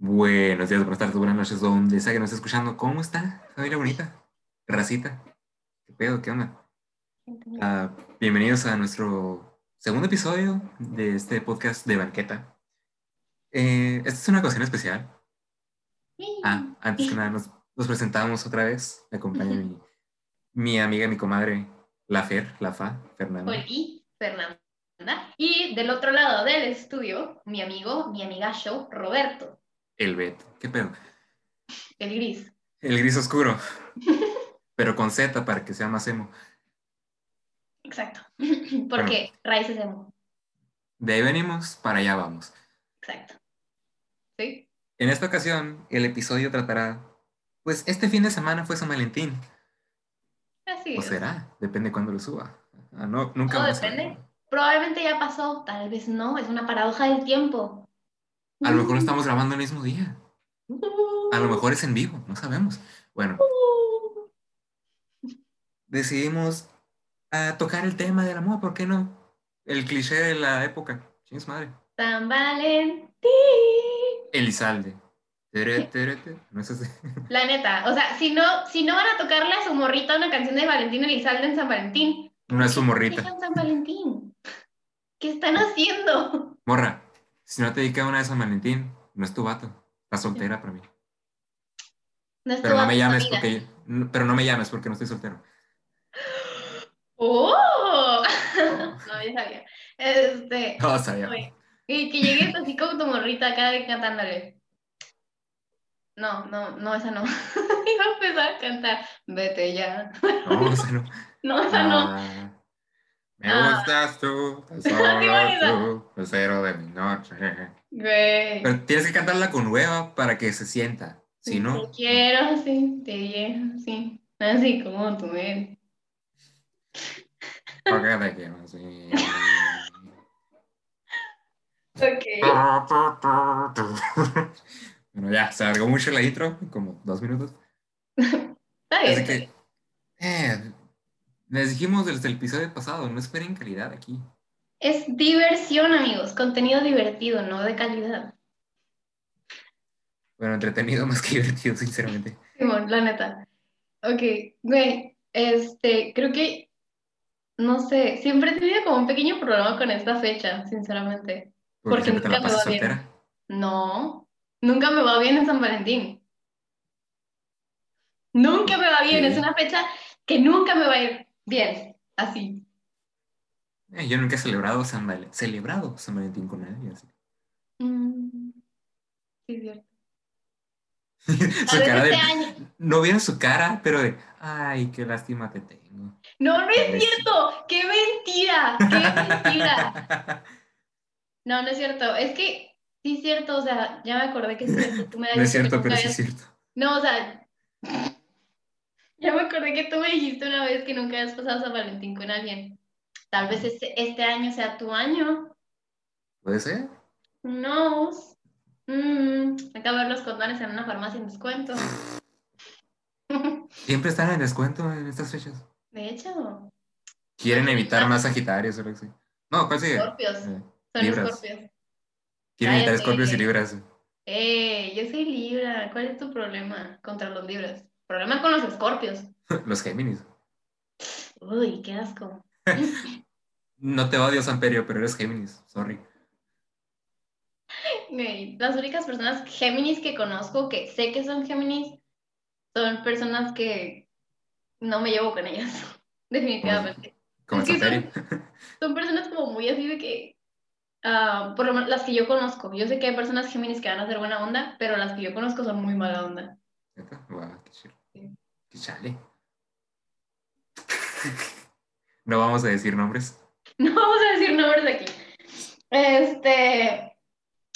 Buenos días, buenas tardes, buenas noches, donde sea que nos esté escuchando. ¿Cómo está, familia bonita? Racita. ¿Qué pedo? ¿Qué onda? Ah, bienvenidos a nuestro segundo episodio de este podcast de banqueta. Eh, esta es una ocasión especial. Ah, antes que nada, nos, nos presentamos otra vez. Me acompaña mi, mi amiga, mi comadre, la Fer, la Fa, Fernanda. Oli, Fernanda. Y del otro lado del estudio, mi amigo, mi amiga show, Roberto, El Bet. ¿Qué pedo? el gris. El gris oscuro. Pero con Z para que sea más emo. Exacto. Porque raíces de emo. De ahí venimos, para allá vamos. Exacto. ¿Sí? En esta ocasión, el episodio tratará, pues este fin de semana fue San Valentín. Así O es. será, depende cuándo lo suba. Ah, no, nunca a depende. Probablemente ya pasó, tal vez no. Es una paradoja del tiempo. A lo mejor lo estamos grabando el mismo día. A lo mejor es en vivo, no sabemos. Bueno, decidimos ah, tocar el tema del amor, ¿por qué no? El cliché de la época. Chingue su madre. San Valentín. Elizalde. Tere, tere, tere. No es así. La neta, o sea, si no, si no van a tocarle a su morrita una canción de Valentín Elizalde en San Valentín, No es su morrita. San Valentín. ¿Qué están haciendo? Morra, si no te dedica una de San Valentín, no es tu vato. Estás soltera para mí. No es tu Pero no vato, me llames porque no- pero no me llames porque no estoy soltero. ¡Oh! No, ya sabía. Este, No sabía. oye, y que llegues así como tu morrita acá cantándole. No, no, no, esa no. Iba a empezar a cantar. Vete ya. No, o sea, no. No, esa no. Me Ah. gustas tú, tan ¿Te solo tú, el cero de mi noche. Güey. Pero tienes que cantarla con hueva para que se sienta. Si no, Te quiero, sí, te quiero, sí. Así como tú eres. ¿por qué te quiero así? Ok. Bueno, ya, se alargó mucho la intro, como dos minutos. Está Así bien. que, eh, les dijimos desde el episodio pasado, no esperen calidad aquí. Es diversión, amigos. Contenido divertido, no de calidad. Bueno, entretenido más que divertido, sinceramente. Simón, la neta. Ok, güey, este, creo que, no sé, siempre he tenido como un pequeño problema con esta fecha, sinceramente. Porque, Porque siempre te la nunca me va bien. soltera. No, nunca me va bien en San Valentín. Nunca me va bien, Sí. es una fecha que nunca me va a ir bien, así. Eh, yo nunca he celebrado San, Val- celebrado San Valentín con nadie. así. Mm, sí, es cierto. su cara de. este. No vieron su cara, pero de. Ay, qué lástima te tengo. No, no es cierto. ¡Qué mentira! ¡Qué mentira! No, no es cierto. Es que sí es cierto, o sea, ya me acordé que es cierto. Tú me no es cierto, pero sí es cierto. No, o sea, ya me acordé que tú me dijiste una vez que nunca habías pasado San Valentín con alguien. Tal vez este, este año sea tu año. ¿Puede ser? Knows? Mm, acabo de ver los condones en una farmacia en descuento. Siempre están en descuento en estas fechas. De hecho, Quieren evitar más Sagitarios o algo así. No, ¿cuál sigue? Escorpios. Eh, son Libras. escorpios. Quieren evitar. Escorpios y Libras. Eh, yo soy Libra. ¿Cuál es tu problema contra los Libras? Problema con los escorpios. Los Géminis. Uy, qué asco. No te odio, Samperio, pero eres Géminis. Sorry. Las únicas personas Géminis que conozco que sé que son Géminis son personas que no me llevo con ellas, definitivamente. Como Es Samperio. Son personas como muy así de que, ah, por lo menos las que yo conozco, yo sé que hay personas Géminis que van a ser buena onda, pero las que yo conozco son muy mala onda. Guau, qué chido. Chale. No vamos a decir nombres. No vamos a decir nombres aquí. Este,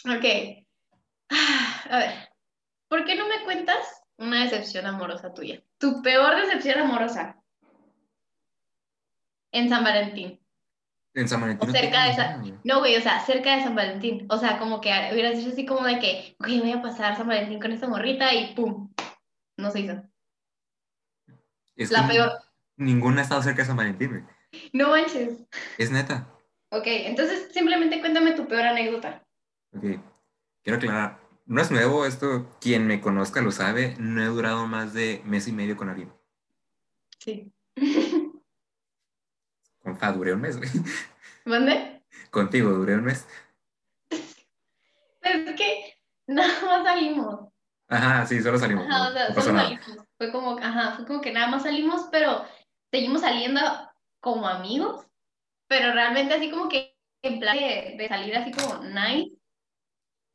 ok. Ah, A ver, ¿por qué no me cuentas una decepción amorosa tuya? Tu peor decepción amorosa en San Valentín. En San Valentín. O cerca de güey. No, güey, o sea, cerca de San Valentín. O sea, como que hubieras dicho así como de que, güey, voy a pasar San Valentín con esta morrita y pum. No se hizo. Es La peor. Ninguna ha estado cerca de San Valentín, güey. No manches. Es neta. Ok, entonces simplemente cuéntame tu peor anécdota. Ok. Quiero aclarar. no es nuevo esto, quien me conozca lo sabe, no he durado más de mes y medio con alguien. Sí. Con Fa duré un mes, güey. ¿Mande? Contigo duré un mes. Pero es que nada más salimos. Ajá, sí, solo salimos. Ajá, no- o sea, no pasó solo salimos. Fue como, ajá, fue como que nada más salimos, pero seguimos saliendo como amigos, pero realmente así como que en plan de, de salir así como nice,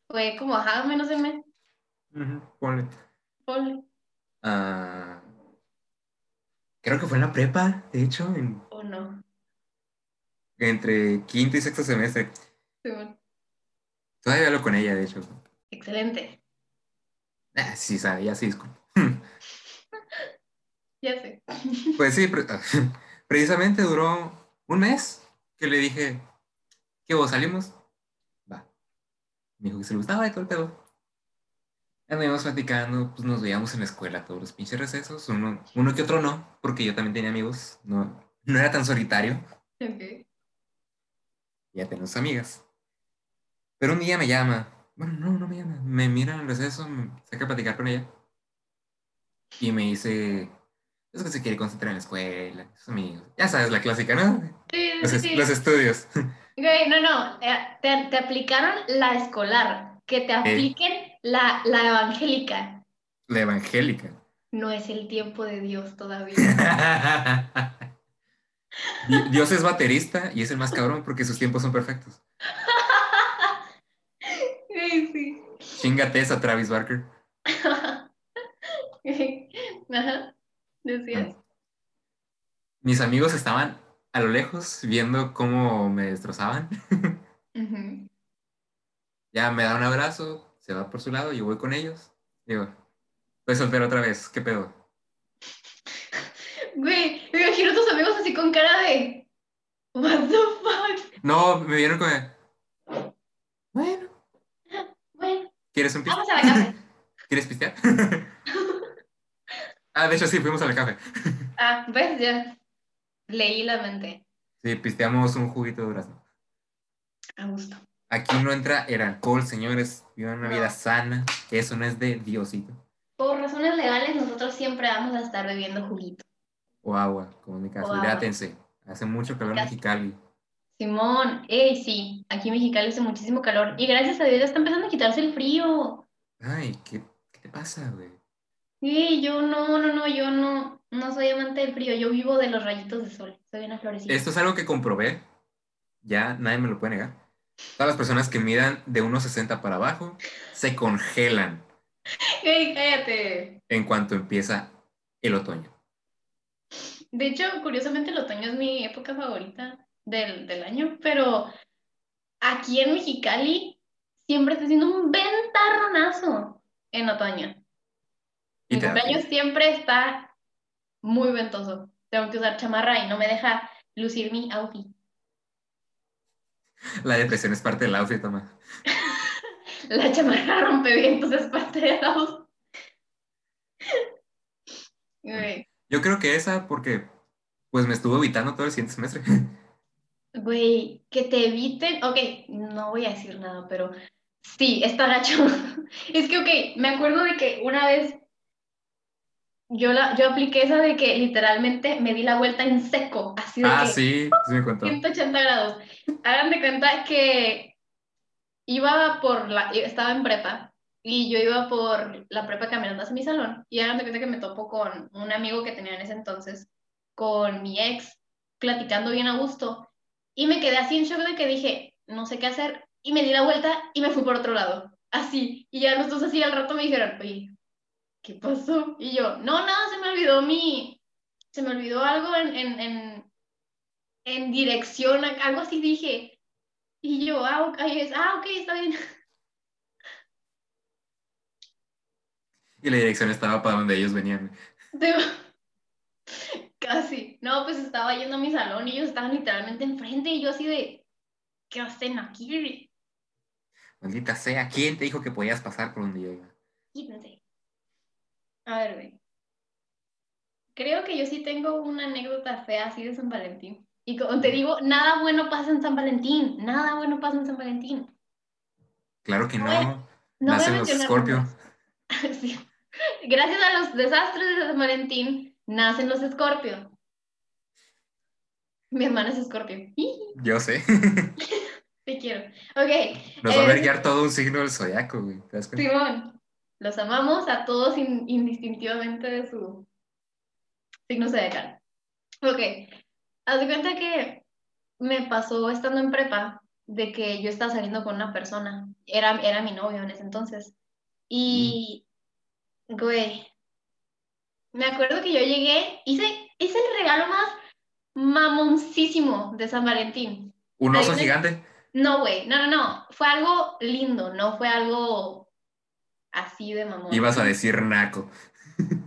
fue como, ajá, menos de mes, Ujú, ponle. ponle, Ah, creo que fue en la prepa, de hecho, en- o no. entre quinto y sexto semestre. Sí, bueno, Todavía hablo con ella, de hecho. Excelente, Ah, sí, sabe, ya sí, disculpo. ya sé. Pues sí, pre- precisamente duró un mes que le dije, ¿qué vos salimos? Va. Me dijo que se le gustaba y todo el pedo. Anduvimos platicando, pues nos veíamos en la escuela todos los pinches recesos, uno, uno que otro no, porque yo también tenía amigos, no, no era tan solitario, Ok. ya tenemos amigas. Pero un día me llama, bueno, no, no me llama, me mira en el receso, me saca a platicar con ella y me dice, es que se quiere concentrar en la escuela, sus amigos, ya sabes, la clásica, ¿no? Sí, Los, sí, los estudios. Güey, no, no, eh, te, te aplicaron la escolar, que te apliquen la, la evangélica. La evangélica. No es el tiempo de Dios todavía. Di- Dios es baterista y es el más cabrón porque sus tiempos son perfectos. Sí, sí. Chingate esa, Travis Barker. Ajá, decías. Mis amigos estaban a lo lejos viendo cómo me destrozaban. Ya me da un abrazo, se va por su lado, yo voy con ellos. Digo, estoy soltero otra vez, ¿qué pedo? Güey, me imagino a tus amigos así con cara de. What the fuck? No, me vieron bueno, Bueno, ¿quieres un piste? vamos a la casa. ¿Quieres pistear? ah, de hecho sí, fuimos a la café. Ah, ves, ya. Leí la mente. Sí, pisteamos un juguito de durazno. A gusto. Aquí no entra el alcohol, señores. Vivan una No. vida sana. Eso no es de Diosito. Por razones legales, nosotros siempre vamos a estar bebiendo juguito. O agua, como en mi caso. Hidrátense. Hace mucho calor en. Mexicali. Simón, ey, sí, aquí en Mexicali hace muchísimo calor. Y gracias a Dios ya está empezando a quitarse el frío. Ay, ¿qué, qué te pasa, güey? Sí, yo no, no, no, yo no, no soy amante del frío. Yo vivo de los rayitos de sol. Soy una florecita. Esto es algo que comprobé. Ya nadie me lo puede negar. Todas las personas que midan de 1,60 para abajo se congelan Ey, cállate. en cuanto empieza el otoño. De hecho, curiosamente el otoño es mi época favorita del, del año, pero aquí en Mexicali siempre está haciendo un ventarronazo en otoño. Y Mi cumpleaños siempre está muy ventoso. Tengo que usar chamarra y no me deja lucir mi outfit. La depresión es parte del outfit, toma. La chamarra rompevientos es parte de la outfit. Yo creo que esa porque pues me estuvo evitando todo el siguiente semestre. güey, que te eviten. Ok, no voy a decir nada, pero sí, está gacho. Es que, ok, me acuerdo de que una vez yo, la, yo apliqué esa de que literalmente me di la vuelta en seco, así de ah, que. sí, sí me contó. 180 grados. Hagan de cuenta que iba por la, estaba en prepa y yo iba por la prepa caminando hacia mi salón y hagan de cuenta que me topo con un amigo que tenía en ese entonces, con mi ex, platicando bien a gusto y me quedé así en shock de que dije, no sé qué hacer y me di la vuelta y me fui por otro lado, así. Y ya los dos así al rato me dijeron, oye, ¿qué pasó? Y yo, no, nada, se me olvidó mi, se me olvidó algo en, en, en, en dirección, algo así dije. Y yo, ah, ok, ah, ok, está bien. Y la dirección estaba para donde ellos venían. Casi. No, pues estaba yendo a mi salón y ellos estaban literalmente enfrente y yo así de, ¿qué hacen aquí? Maldita sea, ¿quién te dijo que podías pasar por donde yo iba? Quítense. A ver, güey. Creo que yo sí tengo una anécdota fea así de San Valentín. Y como te digo, nada bueno pasa en San Valentín. Nada bueno pasa en San Valentín. Claro que no. No Nacen los Scorpio. Sí. Gracias a los desastres de San Valentín, nacen los Escorpio. Mi hermana es Escorpio. Yo sé. Te quiero. Ok. Nos va a eh, ver guiar todo un signo del zodiaco, güey. Simón, los amamos a todos in- indistintivamente de su signo zodiacal. Ok, haz de cuenta que me pasó estando en prepa de que yo estaba saliendo con una persona, era, era mi novio en ese entonces, y, güey, me acuerdo que yo llegué, hice, hice el regalo más mamoncísimo de San Valentín. Un oso gigante. No, güey, no, no, no, fue algo lindo, no fue algo así de mamón. Ibas a decir naco.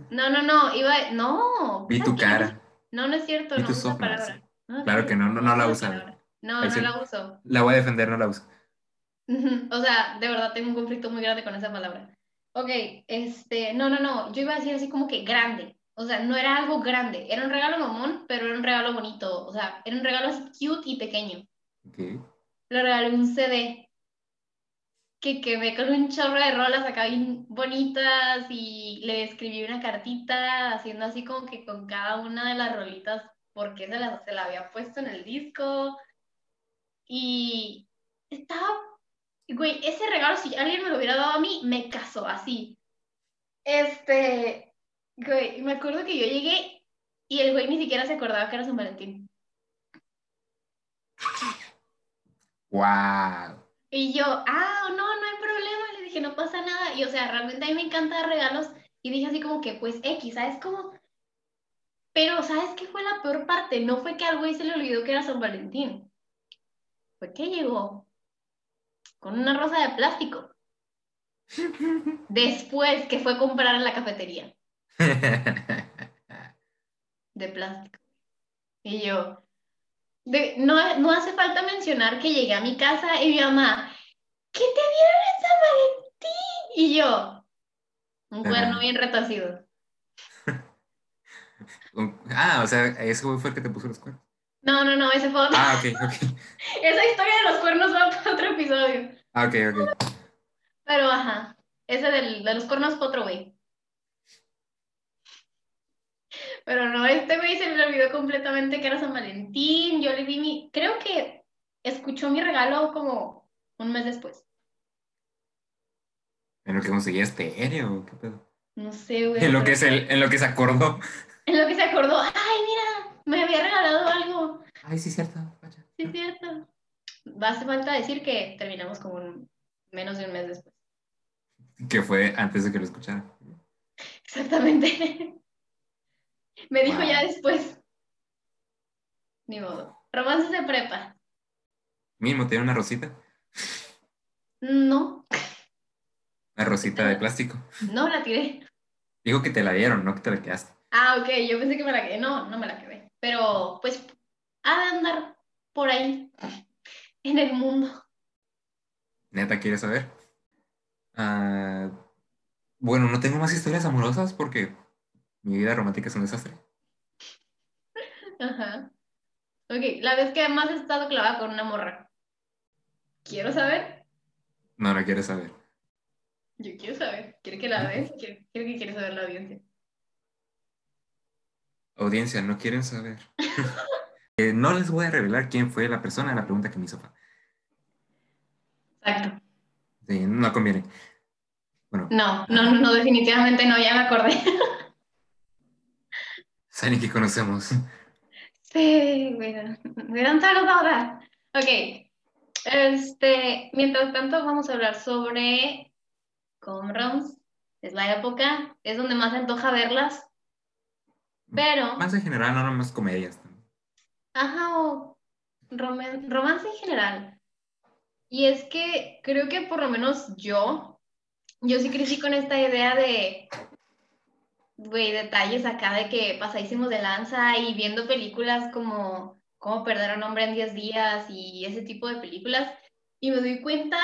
No, no, no, iba, no. Vi tu cara. No, no es cierto, Vi no uso palabra. No, Claro sí, que no, no, no la usa. No, no la uso. La voy a defender, no la uso. O sea, de verdad tengo un conflicto muy grande con esa palabra. Ok, este, no, no, no, yo iba a decir así como que grande. O sea, no era algo grande, era un regalo mamón, pero era un regalo bonito. O sea, era un regalo así cute y pequeño. Ok. Le regalé un CD que quemé con un chorro de rolas acá bien bonitas y le escribí una cartita haciendo así como que con cada una de las rolitas porque se la, se la había puesto en el disco y estaba, güey, ese regalo si alguien me lo hubiera dado a mí, me casó así. Este, güey, me acuerdo que yo llegué y el güey ni siquiera se acordaba que era San Valentín. Wow. Y yo, ah, no, no hay problema. Le dije, no pasa nada. Y o sea, realmente a mí me encanta dar regalos. Y dije así como que, pues X, ¿sabes cómo? Pero, ¿sabes qué fue la peor parte? No fue que al güey se le olvidó que era San Valentín. Fue que llegó con una rosa de plástico. Después que fue a comprar en la cafetería de plástico. Y yo, de- no, no hace falta mencionar que llegué a mi casa y mi mamá, ¿qué te dieron en San Valentín? Y yo, un cuerno bien retorcido. Ah, o sea, ese güey fue el que te puso los cuernos. No, no, no, ese fue otro. Ah, ok, ok. Esa historia de los cuernos va para otro episodio. Ah, ok, ok. Pero ajá, ese del, de los cuernos fue otro güey. Pero no, este güey se le olvidó completamente que era San Valentín. Yo le di mi. Creo que escuchó mi regalo como un mes después. En lo que conseguía estéreo, ¿qué pedo? No sé, güey. En lo que, se, en lo que se acordó. En lo que se acordó. ¡Ay, mira! Me había regalado algo. Ay, sí, cierto. vaya. Sí, es cierto. Va a hacer falta decir que terminamos como un- menos de un mes después. Que fue antes de que lo escuchara. Exactamente. Me dijo Wow. ya después. Ni modo. Romances de prepa. Mínimo, tiene una rosita. No, Una rosita de plástico. no la tiré. Digo que te la dieron, no que te la quedaste. Ah, ok, yo pensé que me la quedé. No, no me la quedé. Pero, pues, ha de andar por ahí, en el mundo. Neta, ¿quieres saber? Ah, bueno, no tengo más historias amorosas porque mi vida romántica es un desastre. Ajá. Ok, la vez que más he estado clavada con una morra. ¿Quiero saber? No, no quieres saber. Yo quiero saber. ¿Quiere que la ves? Quiero, quiero que quiere saber la audiencia. Audiencia, no quieren saber. Eh, no les voy a revelar quién fue la persona, la pregunta que me hizo. Exacto. Sí, no conviene. Bueno, No, no, no, definitivamente no, ya me acordé. saben que conocemos. Sí, bueno, me dan ahora. Ok, este, mientras tanto vamos a hablar sobre Comroms. Es la época, es donde más se antoja verlas, pero, Más en general, no nomás comedias. ajá, o roman- romance en general. Y es que creo que por lo menos yo, yo sí crecí con esta idea de, güey, detalles acá de que pasadísimos de lanza y viendo películas como Cómo perder a un hombre en 10 días y ese tipo de películas. Y me doy cuenta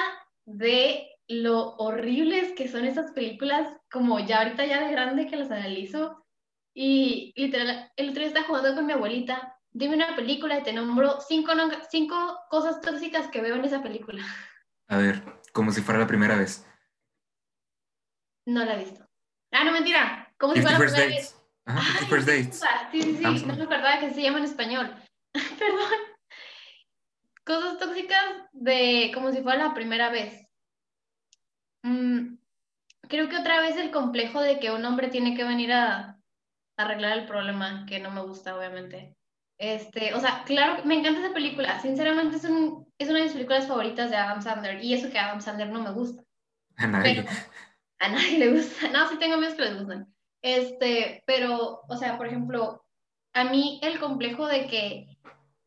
de lo horribles que son esas películas, como ya ahorita ya de grande que las analizo. Y literal, el otro día estaba jugando con mi abuelita. Dime una película y te nombro cinco, cinco cosas tóxicas que veo en esa película. A ver, como si fuera la primera vez. No la he visto. Ah, no, mentira. ¿Cómo se llama la primera vez? Ajá, First Dates. Sí, sí, sí. No me acordaba que se llama en español. Perdón. Cosas tóxicas de como si fuera la primera vez. Mm, creo que otra vez el complejo de que un hombre tiene que venir a, arreglar el problema, que no me gusta, obviamente. Este, o sea, claro, me encanta esa película. Sinceramente es, un, es una de mis películas favoritas de Adam Sandler. Y eso que Adam Sandler no me gusta. A nadie. a nadie le gusta. No, sí tengo amigos que les gustan. Este, pero, o sea, por ejemplo, a mí el complejo de que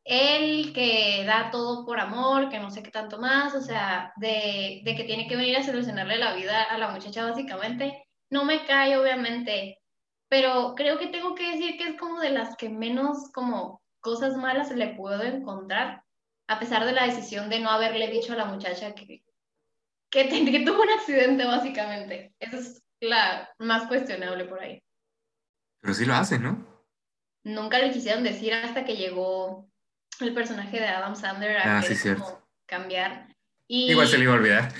él que da todo por amor, que no sé qué tanto más, o sea, de, de que tiene que venir a solucionarle la vida a la muchacha básicamente, no me cae obviamente, pero creo que tengo que decir que es como de las que menos como cosas malas le puedo encontrar, a pesar de la decisión de no haberle dicho a la muchacha que, que, que tuvo un accidente básicamente. Eso es la más cuestionable por ahí. Pero sí lo hace, ¿no? Nunca le quisieron decir hasta que llegó el personaje de Adam Sandler a ah, sí, cierto. cambiar. Igual se le iba a olvidar.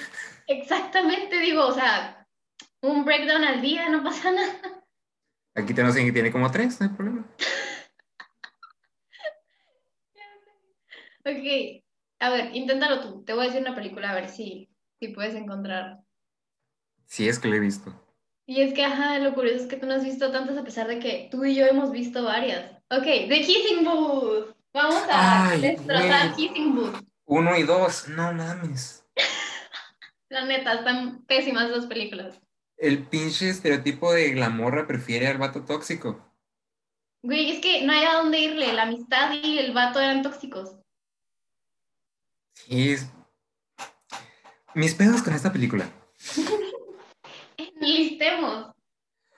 Exactamente, digo, o sea, un breakdown al día, no pasa nada. Aquí tenemos alguien que tiene como tres, no hay problema. ok, a ver, inténtalo tú. Te voy a decir una película a ver si, si puedes encontrar. Sí, es que lo he visto. Y es que, ajá, lo curioso es que tú no has visto tantas a pesar de que tú y yo hemos visto varias. Ok, The Kissing Booth. Vamos a destrozar Kissing Booth. Uno y dos, no mames. La neta, están pésimas dos películas. El pinche estereotipo de glamorra prefiere al vato tóxico. Güey, es que no hay a dónde irle. La amistad y el vato eran tóxicos. Sí. Mis pedos con esta película. Enlistemos.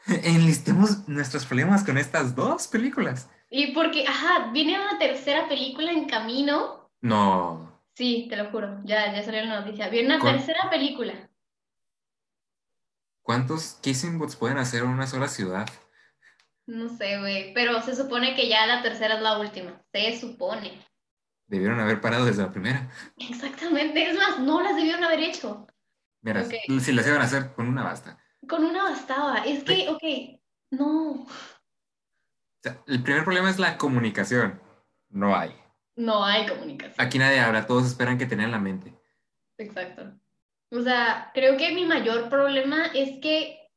Enlistemos nuestros problemas con estas dos películas. Y porque, ajá, viene una tercera película en camino. No. Sí, te lo juro. Ya, ya salió la noticia. Viene una tercera película. ¿Cuántos kissing boots pueden hacer en una sola ciudad? No sé, güey. Pero se supone que ya la tercera es la última. Se supone. Debieron haber parado desde la primera. Exactamente. Es más, no las debieron haber hecho. Mira, si las iban a hacer, con una basta. Con una bastaba. Es que, ok, no. el primer problema es la comunicación. No hay. No hay comunicación. Aquí nadie habla, todos esperan que tengan la mente. Exacto. O sea, creo que mi mayor problema es que,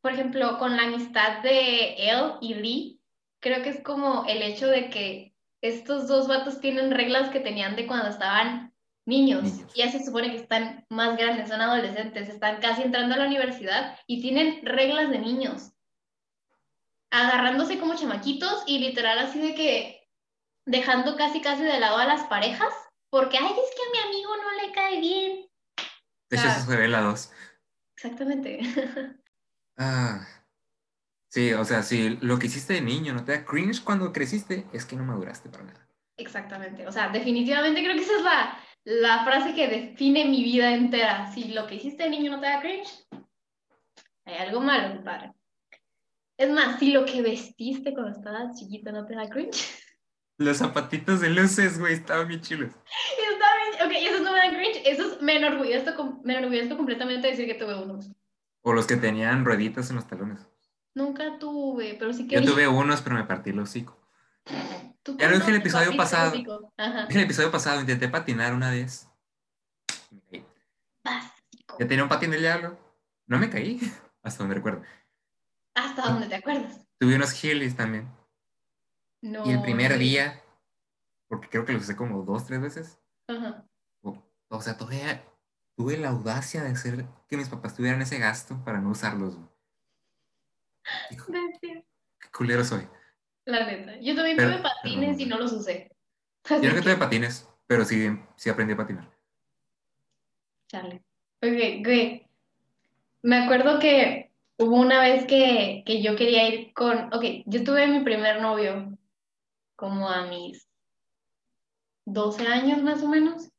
por ejemplo, con la amistad de él y Lee, creo que es como el hecho de que estos dos vatos tienen reglas que tenían de cuando estaban niños. Y ya se supone que están más grandes, son adolescentes, están casi entrando a la universidad y tienen reglas de niños. Agarrándose como chamaquitos y literal así de que dejando casi casi de lado a las parejas, porque, ay, es que a mi amigo no le cae bien de hecho, eso se ve la 2. Exactamente. ah. Sí, o sea, si lo que hiciste de niño no te da cringe cuando creciste, es que no maduraste para nada. Exactamente. O sea, definitivamente creo que esa es la, la frase que define mi vida entera. Si lo que hiciste de niño no te da cringe, hay algo malo, compadre. Es más, si lo que vestiste cuando estabas chiquito no te da cringe. Los zapatitos de luces, güey, estaban bien chilos. Ok, esos no me dan cringe. Esos me enorgullezco, me enorgullezco completamente decir que tuve unos. O los que tenían rueditas en los talones. Nunca tuve, pero sí que. Yo tuve unos, pero me partí el hocico. Ya lo dije el episodio pasado. El episodio pasado intenté patinar una vez. Me caí. Básico. Ya tenía un patín del diablo. No me caí, hasta donde recuerdo. ¿Hasta donde te acuerdas? Tuve unos heelys también. No. Y el primer día, porque creo que lo usé como dos, tres veces. Ajá. O, sea, todavía tuve la audacia de hacer que mis papás tuvieran ese gasto para no usarlos. qué culero soy. La neta. Yo también tuve patines y no los usé. Yo no que tuve patines, pero sí, sí aprendí a patinar. Chale. Ok, güey. Me acuerdo que hubo una vez que, que yo quería ir con. Ok, yo tuve mi primer novio como a mis 12 años más o menos.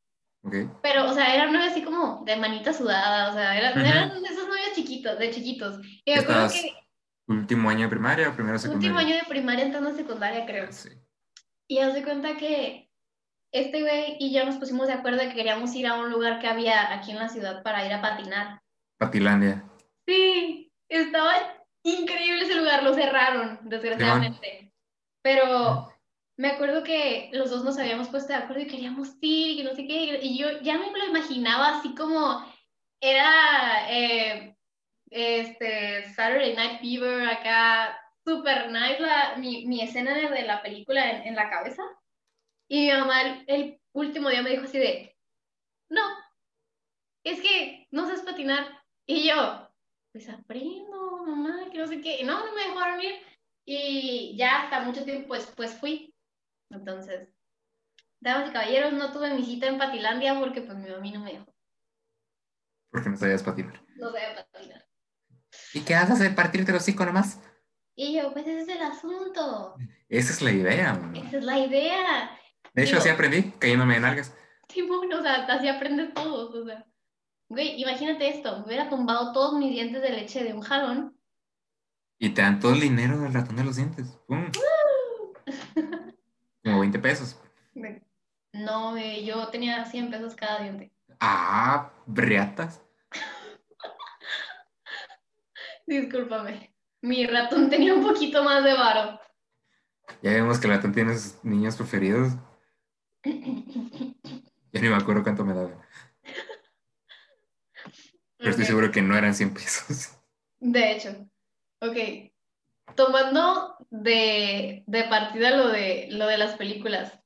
Pero, o sea, era novio así como de manita sudada, o sea, eran, eran esos novios chiquitos, de chiquitos. Y me acuerdo que... ¿Último año de primaria o primero secundaria? Último año de primaria entrando a secundaria, creo. Sí. Y haz de cuenta que este güey y yo nos pusimos de acuerdo de que queríamos ir a un lugar que había aquí en la ciudad para ir a patinar. Patilandia. Sí, estaba increíble ese lugar, lo cerraron, desgraciadamente. Pero me acuerdo que los dos nos habíamos puesto de acuerdo y queríamos ir y no sé qué, y yo ya me lo imaginaba así como era eh, este Saturday Night Fever acá, super nice la, mi, mi escena de, la película en, en, la cabeza. Y mi mamá el, el último día me dijo así de, no, es que no sabes patinar. Y yo, pues aprendo, mamá, que no sé qué. Y no, no me dejó dormir. Y ya hasta mucho tiempo después fui. Entonces, damas y caballeros, no tuve mi cita en Patilandia porque pues mi mamá no me dejó. Porque no sabías patinar. No sabía patinar. ¿Y qué haces de partirte los hocico nomás? Y yo, pues ese es el asunto. Esa es la idea. Esa es la idea. De hecho, así aprendí, cayéndome en algas. Sí, bueno, o sea, así aprendes todo, o sea. Güey, imagínate esto, me hubiera tumbado todos mis dientes de leche de un jalón. Y te dan todo el dinero del ratón de los dientes. ¡Pum! Como 20 pesos. No, yo tenía 100 pesos cada diente. Ah, briatas. Discúlpame. Mi ratón tenía un poquito más de varo. Ya vemos que el ratón tiene sus niños preferidos. ya ni me acuerdo cuánto me daba. Pero estoy seguro que no eran 100 pesos. De hecho. Ok. Tomando de, de partida lo de, lo de las películas.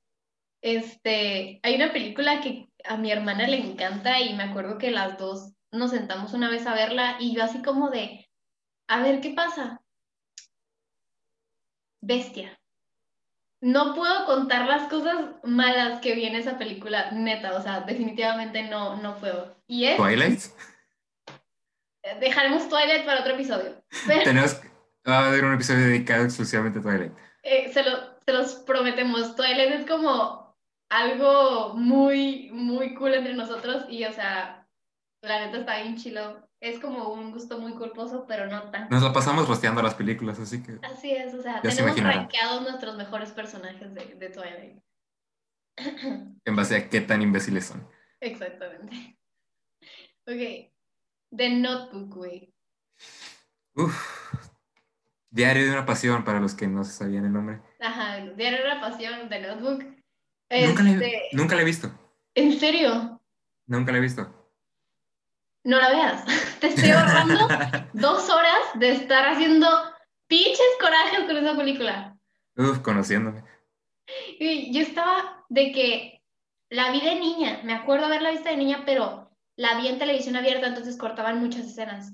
Este, hay una película que a mi hermana le encanta y me acuerdo que las dos nos sentamos una vez a verla y yo así como de, a ver qué pasa. Bestia. No puedo contar las cosas malas que viene esa película, neta, o sea, definitivamente no, no puedo. ¿Y es? ¿Twilight? Dejaremos Twilight para otro episodio. Tenemos, va a haber un episodio dedicado exclusivamente a Twilight. Eh, se, lo, se los prometemos. Twilight es como algo muy, muy cool entre nosotros y, o sea, la neta está bien chilo. Es como un gusto muy culposo, pero no tan. Nos la pasamos rosteando las películas, así que. Así es, o sea, tenemos rankeados nuestros mejores personajes de, de Twilight. En base a qué tan imbéciles son. Exactamente. Ok. The Notebook, güey. Uf. Diario de una pasión, para los que no se sabían el nombre. Ajá, Diario de una pasión, The Notebook. Nunca, este... nunca la he visto. ¿En serio? Nunca la he visto no la veas. Te estoy ahorrando dos horas de estar haciendo pinches corajes con esa película. Uf, conociéndome. Y yo estaba de que la vi de niña, me acuerdo haberla visto de niña, pero la vi en televisión abierta, entonces cortaban muchas escenas.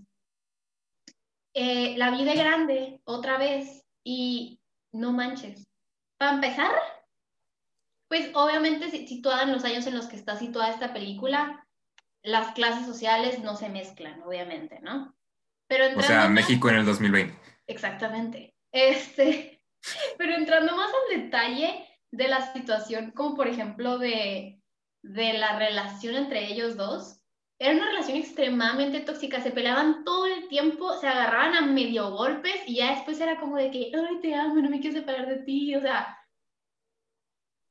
Eh, la vi de grande otra vez y no manches. Para empezar, pues obviamente situada en los años en los que está situada esta película, las clases sociales no se mezclan, obviamente, ¿no? Pero o sea, México en el 2020. Exactamente. Este, pero entrando más al detalle de la situación, como por ejemplo de, de la relación entre ellos dos, era una relación extremadamente tóxica, se peleaban todo el tiempo, se agarraban a medio golpes y ya después era como de que, ay, te amo, no me quiero separar de ti, o sea,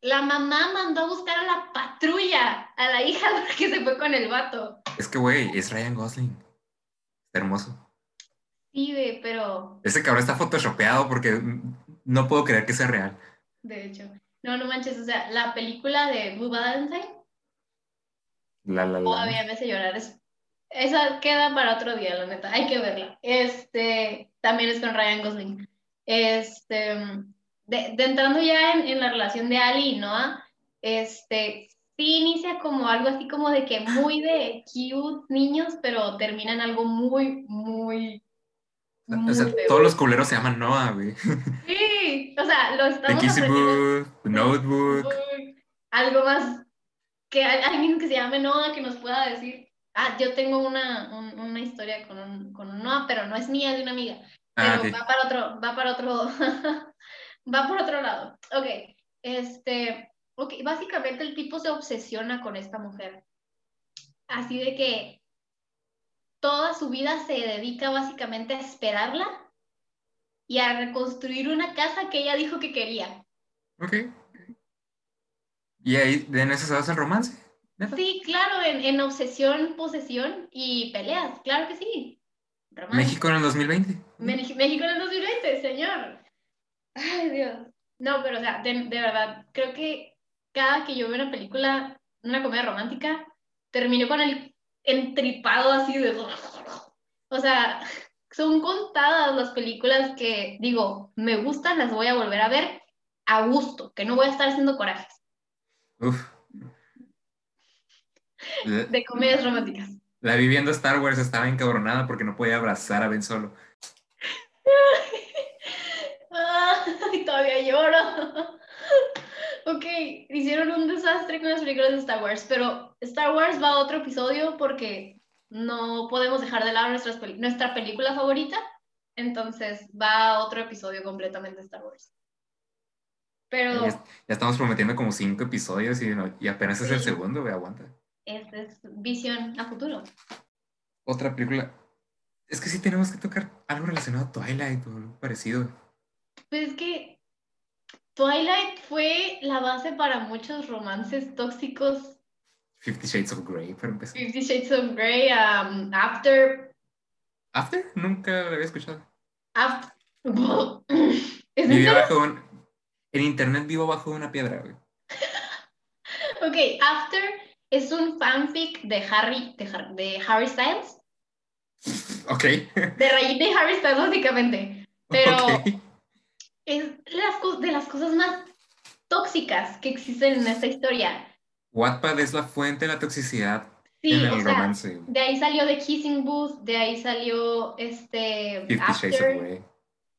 la mamá mandó a buscar a la patrulla, a la hija que se fue con el vato. Es que, güey, es Ryan Gosling. Hermoso. Sí, güey, pero... Ese cabrón está photoshopeado porque no puedo creer que sea real. De hecho. No, no manches, o sea, la película de Blue Valentine. La, la, la. Todavía me hace llorar. Esa queda para otro día, la neta. Hay que verla. Este, también es con Ryan Gosling. Este, de, entrando ya en, la relación de Ali y Noah, este, sí inicia como algo así como de que muy de cute niños, pero termina en algo muy, muy... o sea, todos los culeros se llaman Noah, güey. Sí, o sea, lo estamos The Notebook. Algo más que alguien que se llame Noah que nos pueda decir, ah, yo tengo una, una historia con un, con un Noah, pero no es mía, es de una amiga. Ah, pero va para otro, va para otro, va por otro lado. Ok, este, ok, básicamente el tipo se obsesiona con esta mujer. Así de que toda su vida se dedica básicamente a esperarla y a reconstruir una casa que ella dijo que quería. Ok. ¿Y ahí en eso se basa el romance? Sí, claro, en, en, obsesión, posesión y peleas, claro que sí. México en el 2020. México en el 2020, señor. Ay, Dios. No, pero o sea, de, de, verdad, creo que cada que yo veo una película, una comedia romántica, termino con el entripado así de... O sea, son contadas las películas que digo, me gustan, las voy a volver a ver a gusto, que no voy a estar haciendo corajes. Uf. De comedias románticas. La viviendo Star Wars estaba encabronada porque no podía abrazar a Ben Solo. Ay, todavía lloro. ok, hicieron un desastre con las películas de Star Wars, pero Star Wars va a otro episodio porque no podemos dejar de lado nuestra película favorita, entonces va a otro episodio completamente de Star Wars. Pero... Ya, estamos prometiendo como cinco episodios y, y apenas es el segundo, ve, aguanta. Esta es visión a futuro. Otra película. Es que sí tenemos que tocar algo relacionado a Twilight o algo parecido. Pues es que Twilight fue la base para muchos romances tóxicos. Fifty Shades of Grey, para empezar. Fifty Shades of Grey, um, After. ¿After? Nunca lo había escuchado. After. ¿Es Vivió bajo un... En internet vivo bajo una piedra, güey. ok, After es un fanfic de Harry, de, Harry Styles. Ok. De, de Harry Styles, básicamente. Pero es las, de las cosas más tóxicas que existen en esta historia. Wattpad es la fuente de la toxicidad en el romance. De ahí salió The Kissing Booth, de ahí salió este. Grey.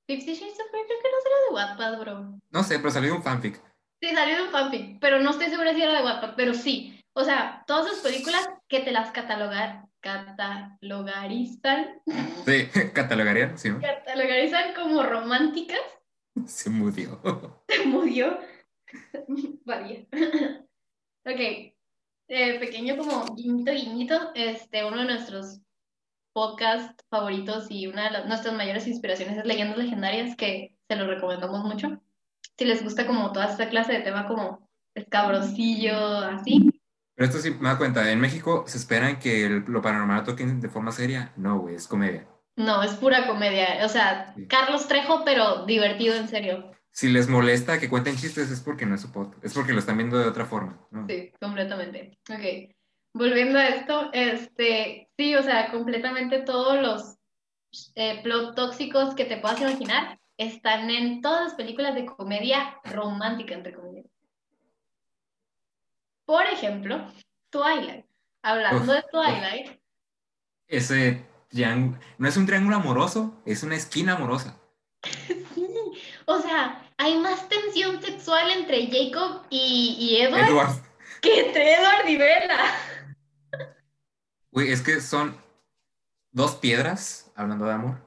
Fifty Shades of Grey creo que no salió de Wattpad, bro. No sé, pero salió de un fanfic. Sí, salió de un fanfic, pero no estoy segura si era de Wattpad, pero sí. O sea, todas esas películas que te las catalogar, catalogarizan. Sí, catalogarían, sí. Catalogarizan como románticas. Se murió. Se murió. Vaya. ok. Eh, pequeño como guiñito, guiñito, este, uno de nuestros podcast favoritos y una de nuestras mayores inspiraciones es Leyendas Legendarias, que se lo recomendamos mucho. Si les gusta como toda esta clase de tema como escabrosillo, así, pero esto sí me da cuenta, en México se esperan que lo paranormal toquen de forma seria. No, güey, es comedia. No, es pura comedia. O sea, Carlos Trejo, pero divertido en serio. Si les molesta que cuenten chistes es porque no es su podcast, es porque lo están viendo de otra forma. Sí, completamente. Ok. Volviendo a esto, este, sí, o sea, completamente todos los eh, plot tóxicos que te puedas imaginar están en todas las películas de comedia romántica, entre comillas. Por ejemplo, Twilight. Hablando de Twilight. Ese triángulo, no es un triángulo amoroso, es una esquina amorosa. sí, o sea, hay más tensión sexual entre Jacob y, Edward, que entre Edward y Bella. Uy, es que son dos piedras hablando de amor.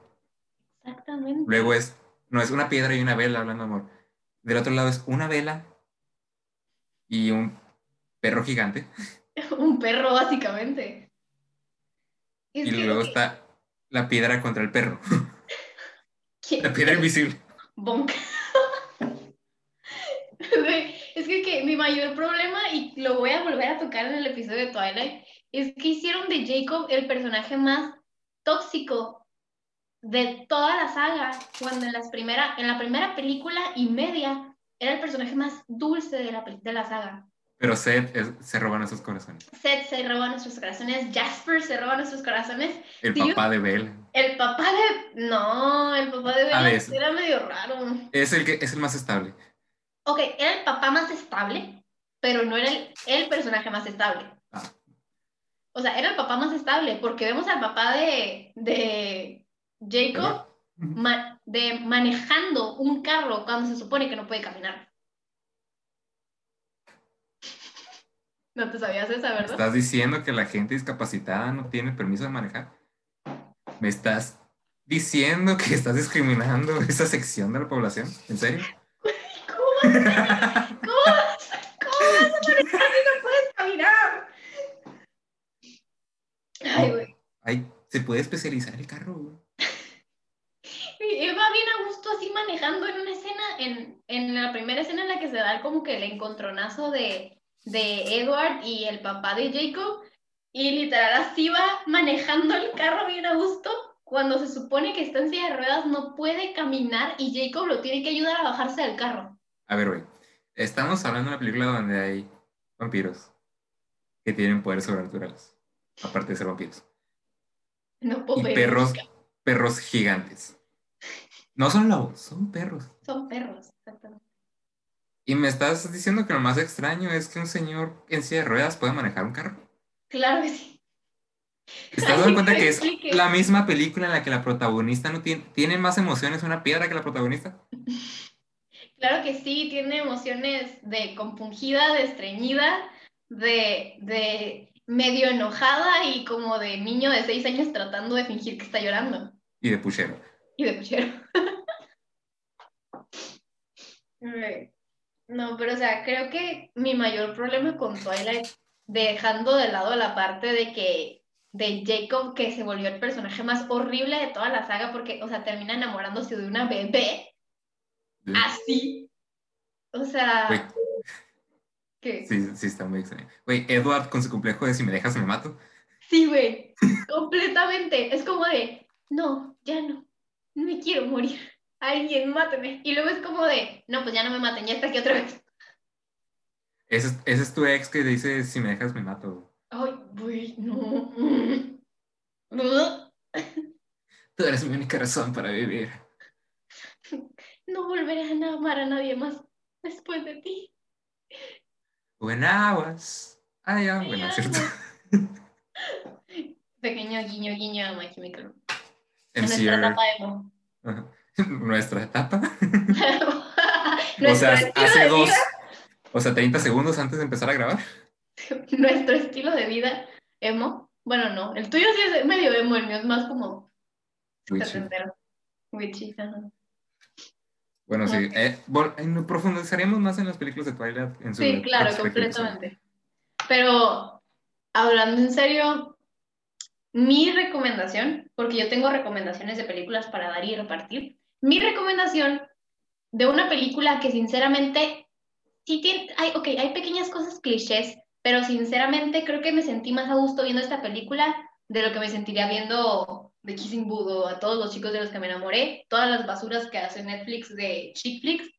Exactamente. Luego es, no es una piedra y una vela hablando de amor. Del otro lado es una vela y un perro gigante. Un perro, básicamente. y luego está la piedra contra el perro. La piedra invisible. Bonk. es que, que, mi mayor problema, y lo voy a volver a tocar en el episodio de Twilight, es que hicieron de Jacob el personaje más tóxico de toda la saga, cuando en, las primera, en la primera película y media era el personaje más dulce de la, de la saga. Pero Seth se roba nuestros corazones. Seth se roba nuestros corazones. Jasper se roba nuestros corazones. El papá de Belle. El papá de. No, el papá de Belle era medio raro. Es el, que, es el más estable. Ok, era el papá más estable, pero no era el, el personaje más estable. Ah. O sea, era el papá más estable, porque vemos al papá de, de Jacob de manejando un carro cuando se supone que no puede caminar. No te sabías esa, ¿verdad? ¿Estás diciendo que la gente discapacitada no tiene permiso de manejar? ¿Me estás diciendo que estás discriminando esa sección de la población? ¿En serio? ¿Cómo vas a, ¿Cómo, vas a manejar si no puedes caminar? Ay, güey. se puede especializar el carro, güey. Él va bien a gusto así manejando en una escena, en, en la primera escena en la que se da como que el encontronazo de de Edward y el papá de Jacob. Y literal así va manejando el carro bien a gusto cuando se supone que está en silla de ruedas no puede caminar y Jacob lo tiene que ayudar a bajarse del carro. A ver, güey. Estamos hablando de una película donde hay vampiros que tienen poderes sobrenaturales, aparte de ser vampiros. No puedo Y perros, perros gigantes. No son lobos, son perros. Son perros, exactamente. Y me estás diciendo que lo más extraño es que un señor en silla de ruedas pueda manejar un carro. Claro que sí. ¿Te estás dando cuenta que es la misma película en la que la protagonista no tiene, tiene más emociones una piedra que la protagonista? Claro que sí, tiene emociones de compungida, de estreñida, de, de medio enojada y como de niño de seis años tratando de fingir que está llorando. Y de puchero. Y de puchero. No, pero o sea, creo que mi mayor problema con Twilight, dejando de lado la parte de que de Jacob, que se volvió el personaje más horrible de toda la saga, porque, o sea, termina enamorándose de una bebé, así. O sea, ¿qué? sí, sí, está muy extraño. Güey, Edward con su complejo de si me dejas me mato. Sí, güey, completamente. Es como de, no, ya no, me quiero morir. Alguien máteme. Y luego es como de, no, pues ya no me maten, ya está aquí otra vez. Ese, es- ese es tu ex que dice si me dejas me mato. Ay, güey, no. No, Tú eres mi única razón para vivir. No volveré a amar a nadie más después de ti. When I was... Ah, ya, bueno, es cierto. Pequeño guiño, guiño a My Chemical. Nuestra etapa emo. Nuestra etapa. o sea, hace dos... vida- O sea, 30 segundos antes de empezar a grabar. nuestro estilo de vida emo. Bueno, no, el tuyo sí es medio emo, el mío es más como Witchy. Witchy, ajá. Bueno, sí. Eh, eh, profundizaremos más en las películas de Twilight. En su Sí, claro, completamente. Pero hablando en serio, mi recomendación, porque yo tengo recomendaciones de películas para dar y repartir, mi recomendación de una película que sinceramente sí tiene, hay, ok, hay pequeñas cosas clichés, pero sinceramente creo que me sentí más a gusto viendo esta película de lo que me sentiría viendo The Kissing Booth o a todos los chicos de los que me enamoré, todas las basuras que hace Netflix de chick flicks.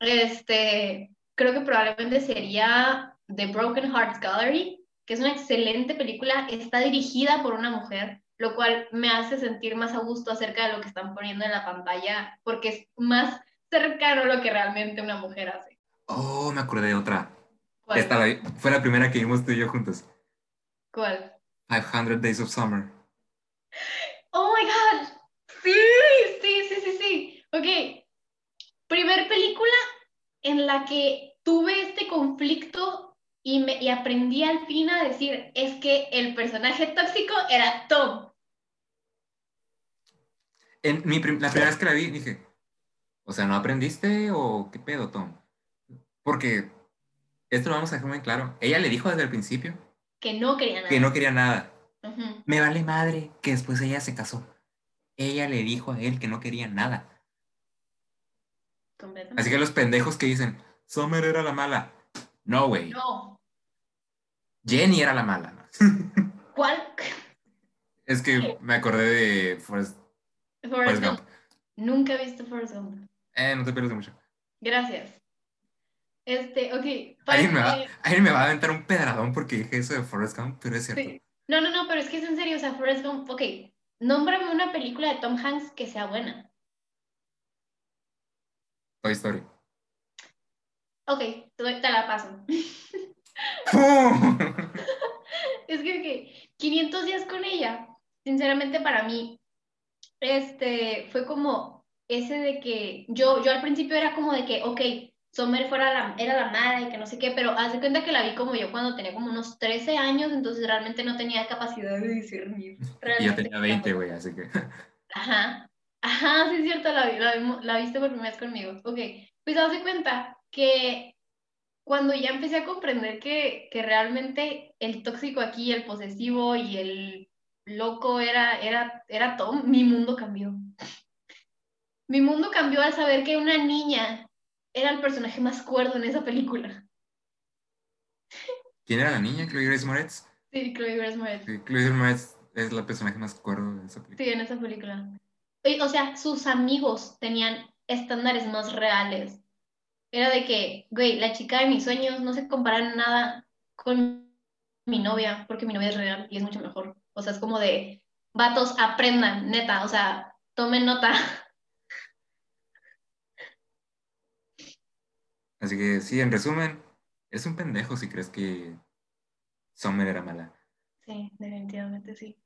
Este, creo que probablemente sería The Broken Hearts Gallery, que es una excelente película, está dirigida por una mujer, lo cual me hace sentir más a gusto acerca de lo que están poniendo en la pantalla, porque es más cercano a lo que realmente una mujer hace. Oh, me acordé de otra. ¿Cuál? Esta la fue la primera que vimos tú y yo juntos. ¿Cuál? 500 Days of Summer. Oh my God. Sí, sí, sí, sí, sí. Ok. Primer película en la que tuve este conflicto y, me, y aprendí al fin a decir, es que el personaje tóxico era Tom. En mi prim- la primera vez que la vi dije, o sea, ¿no aprendiste o qué pedo, Tom? Porque esto lo vamos a dejar muy claro. Ella le dijo desde el principio Que no quería nada. que no quería nada. Me vale madre que después ella se casó. Ella le dijo a él que no quería nada. Así que los pendejos que dicen, Summer era la mala. No, güey. No. Jenny era la mala. ¿Cuál? Es que me acordé de Forrest, Forrest Gump. Gump. Nunca he visto Forrest Gump. Eh, no te pierdas de mucho. Gracias. Este, ok. Alguien me, va, alguien me va a aventar un pedradón porque dije eso de Forrest Gump, pero es cierto. Sí. No, no, no, pero es que es en serio, o sea, Forrest Gump, ok, nómbrame una película de Tom Hanks que sea buena. Toy Story. Ok, te, doy- te la paso. ¡Pum! Es que, que 500 días con ella, sinceramente para mí, este, fue como ese de que yo, yo al principio era como de que, ok, Summer fuera la, era la mala y que no sé qué, pero haz de cuenta que la vi como yo cuando tenía como unos 13 años, entonces realmente no tenía capacidad de discernir. Y realmente tenía qué 20, era güey, así que. Ajá, ajá, sí es cierto, la, la, la viste por primera vez conmigo. Ok, pues haz de cuenta que cuando ya empecé a comprender que, que realmente el tóxico aquí, el posesivo y el loco era, era, era Tom, mi mundo cambió. Mi mundo cambió al saber que una niña era el personaje más cuerdo en esa película. ¿Quién era la niña? Chloe Grace Moretz. Sí, Chloe Grace Moretz. Sí, Chloe Grace Moretz es la personaje más cuerdo de esa película. Sí, en esa película. O sea, sus amigos tenían estándares más reales. Era de que, güey, la chica de mis sueños no se compara nada con mi novia, porque mi novia es real y es mucho mejor. O sea, es como de, vatos, aprendan, neta, o sea, tomen nota. Así que sí, en resumen, es un pendejo si crees que Summer era mala. Sí, definitivamente sí.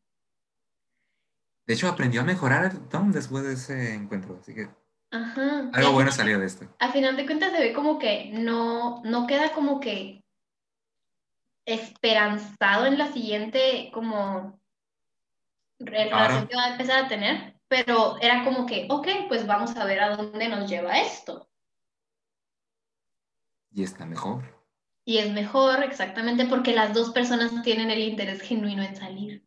De hecho, aprendió a mejorar Tom después de ese encuentro, así que algo bueno salió de esto. A final de cuentas se ve como que no, no queda como que esperanzado en la siguiente como relación que va a empezar a tener, pero era como que, ok, pues vamos a ver a dónde nos lleva esto. Y está mejor. Y es mejor, exactamente, porque las dos personas tienen el interés genuino en salir.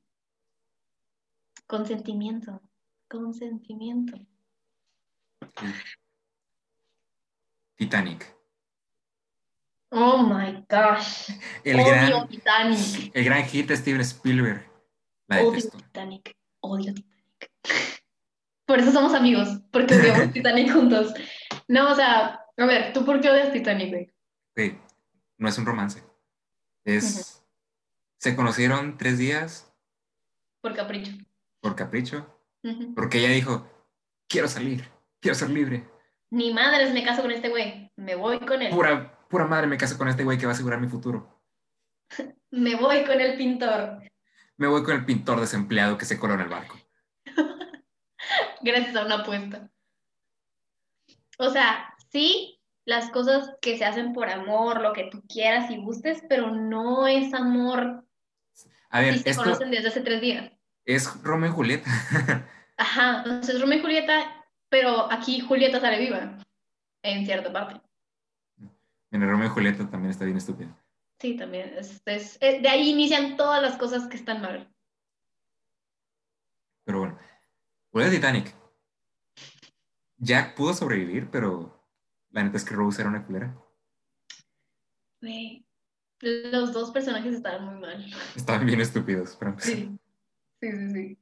Consentimiento. Consentimiento. Titanic. Oh my gosh. El gran, Titanic. El gran hit de Steven Spielberg. odio Titanic. Odio Titanic. Por eso somos amigos, porque odiamos Titanic juntos. No, o sea, a ver, ¿tú por qué odias Titanic, güey? No es un romance. Es. Se conocieron tres días. Por capricho. Por capricho. Porque ella dijo: Quiero salir, quiero ser libre. Ni madres me caso con este güey, me voy con él. Pura, pura madre me caso con este güey que va a asegurar mi futuro. me voy con el pintor. Me voy con el pintor desempleado que se coló en el barco. Gracias a una apuesta. O sea, sí, las cosas que se hacen por amor, lo que tú quieras y gustes, pero no es amor. A ver, se conocen desde hace tres días. Es Romeo y Julieta. Ajá, entonces es Romeo y Julieta pero aquí Julieta sale viva, en cierta parte. En el Romeo y Julieta también está bien estúpida. Sí, también. Es, eh, de ahí inician todas las cosas que están mal. Pero bueno, vuelve Titanic. Jack pudo sobrevivir, pero la neta es que Rose era una culera. los dos personajes estaban muy mal. Estaban bien estúpidos, pero Sí, sí, sí, sí.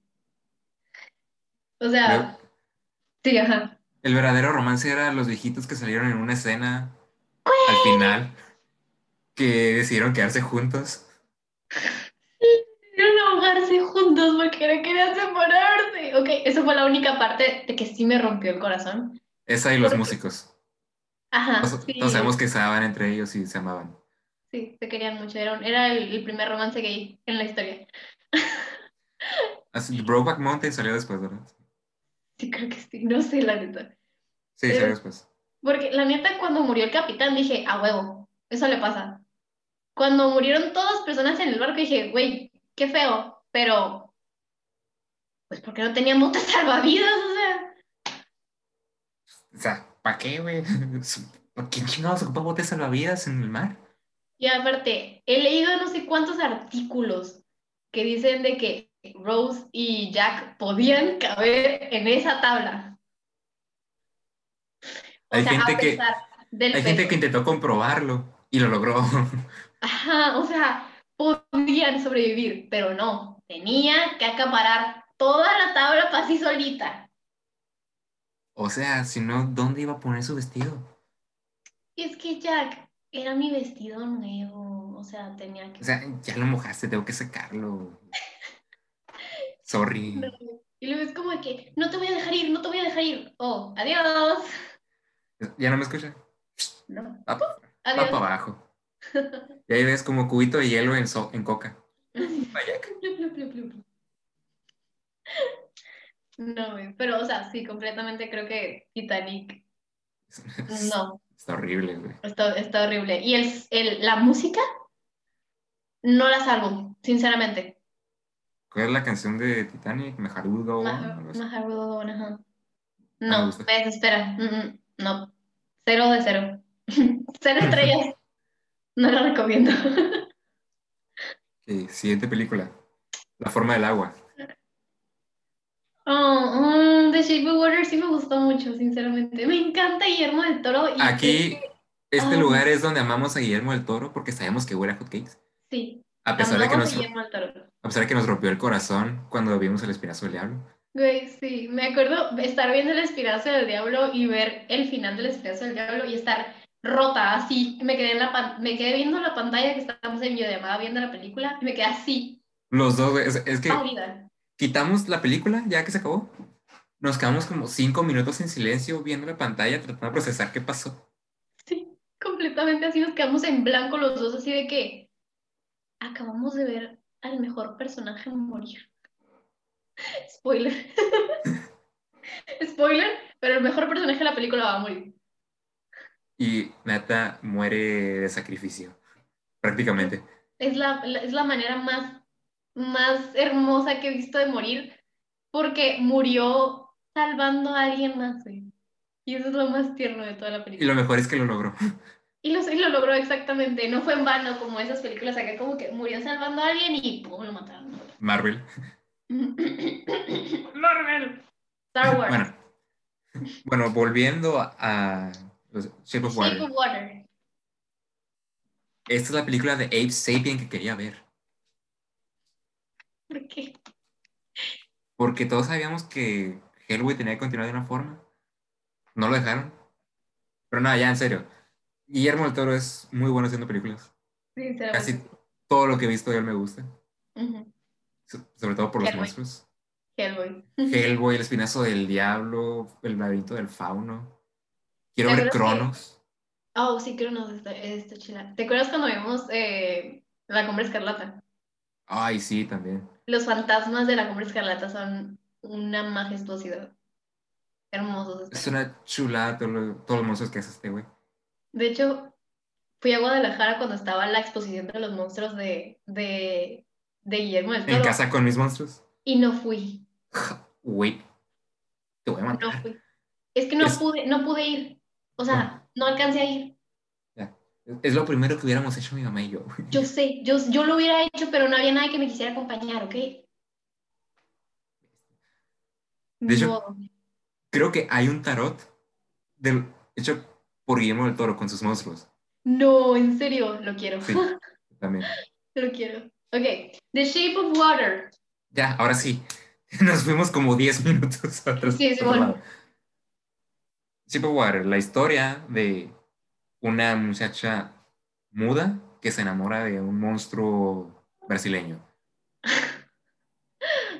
O sea, Sí, ajá. El verdadero romance era los viejitos que salieron en una escena al final que decidieron quedarse juntos. Decidieron ahogarse juntos porque no querían separarse. Ok, esa fue la única parte de que sí me rompió el corazón. Esa y los músicos. Ajá. Todos, sabemos que se amaban entre ellos y se amaban. Sí, se querían mucho. Era, el, primer romance gay en la historia. Así, Brokeback Mountain salió después, ¿verdad? Sí, creo que sí, no sé, la neta. Sí, sí, después. Porque la neta, cuando murió el capitán, dije, a huevo, eso le pasa. Cuando murieron todas personas en el barco, dije, güey, qué feo, pero, pues, porque no tenían botas salvavidas? O sea. O sea, ¿para qué, güey? ¿Por qué chingados ocupa botes salvavidas en el mar? Y aparte, he leído no sé cuántos artículos que dicen de que Rose y Jack podían caber en esa tabla. hay gente, que, hay gente que intentó comprobarlo y lo logró. Ajá, o sea, podían sobrevivir, pero no, tenía que acaparar toda la tabla para sí solita. O sea, si no, ¿dónde iba a poner su vestido? Es que Jack, era mi vestido nuevo, o sea, tenía que... O sea, ya lo mojaste, tengo que sacarlo. Sorry. Y luego es como que, no te voy a dejar ir, no te voy a dejar ir. Oh, adiós. ¿Ya no me escucha? No. Va, para abajo. Y ahí ves como cubito de hielo en, en coca. No, pero, o sea, sí, completamente creo que Titanic. No. Está horrible, güey. Está, está horrible. Y el, el, la música, no la salvo, sinceramente. ¿Cuál es la canción de Titanic? Mejarudo. Mejarudo, ajá. No, pues espera. Mm, mm, no. Cero de cero. cero estrellas. no la recomiendo. okay, siguiente película. La forma del agua. Oh, um, The Shape of Water sí me gustó mucho, sinceramente. Me encanta Guillermo del Toro. Aquí, este lugar es donde amamos a Guillermo del Toro porque sabemos que huele a hotcakes. Sí. A pesar, de que nos, a Guillermo del Toro. a pesar de que nos rompió el corazón cuando vimos el espinazo del diablo. Güey, sí, me acuerdo estar viendo el Espinazo del Diablo y ver el final del Espinazo del Diablo y estar rota así. Me quedé, en la me quedé viendo la pantalla que estábamos en videollamada viendo la película y me quedé así, Los dos, es, es que. Quitamos la película ya que se acabó. Nos quedamos como cinco minutos en silencio viendo la pantalla tratando de procesar qué pasó. Sí, completamente así nos quedamos en blanco los dos, así de que acabamos de ver al mejor personaje morir. Spoiler. Spoiler, pero el mejor personaje de la película va a morir. Y Nata muere de sacrificio, prácticamente. Es la, es la manera más, más hermosa que he visto de morir, porque murió salvando a alguien más, güey. Y eso es lo más tierno de toda la Y película. lo mejor es que lo logró. Y lo, y lo logró exactamente, no fue en vano como esas películas acá, como que murió salvando a alguien y pum, lo mataron. Marvel. Marvel. Star Wars. Bueno, bueno volviendo a, a los Shape of Shape Water. of Water. Esta es la película de Abe Sapien que quería ver. ¿Por qué? Porque todos sabíamos que Hellboy tenía que continuar de una forma. No lo dejaron. Pero nada, ya en serio. Guillermo del Toro es muy bueno haciendo películas. Casi todo lo que he visto de él me gusta. So- Sobre todo por los monstruos. Hellboy. Hellboy, el espinazo del diablo, el laberinto del fauno. Quiero ¿Te ver que- Cronos. Oh, sí, Cronos está, está chila. ¿Te acuerdas cuando vimos eh, La Cumbre Escarlata? Ay, sí, también. Los fantasmas de La Cumbre Escarlata son una majestuosidad. Hermosos Es una chulada todo lo- todos los monstruos que hace este güey. De hecho, fui a Guadalajara cuando estaba la exposición de los monstruos de, de, de Guillermo del En Toro casa con mis monstruos. y no fui. Güey, te voy a No matar. fui. Es que no Es- pude, no pude ir. O sea, no alcancé a ir. Es lo primero que hubiéramos hecho mi mamá y yo. Yo sé, yo, yo lo hubiera hecho, pero no había nadie que me quisiera acompañar, ¿ok? De hecho- modo. Creo que hay un tarot del, hecho por Guillermo del Toro con sus monstruos. No, en serio, lo quiero. Sí, también. Lo quiero. Ok, The Shape of Water. Ya, ahora sí. Nos fuimos como 10 minutos atrás. Sí, sí, bueno. Shape of Water, la historia de una muchacha muda que se enamora de un monstruo brasileño.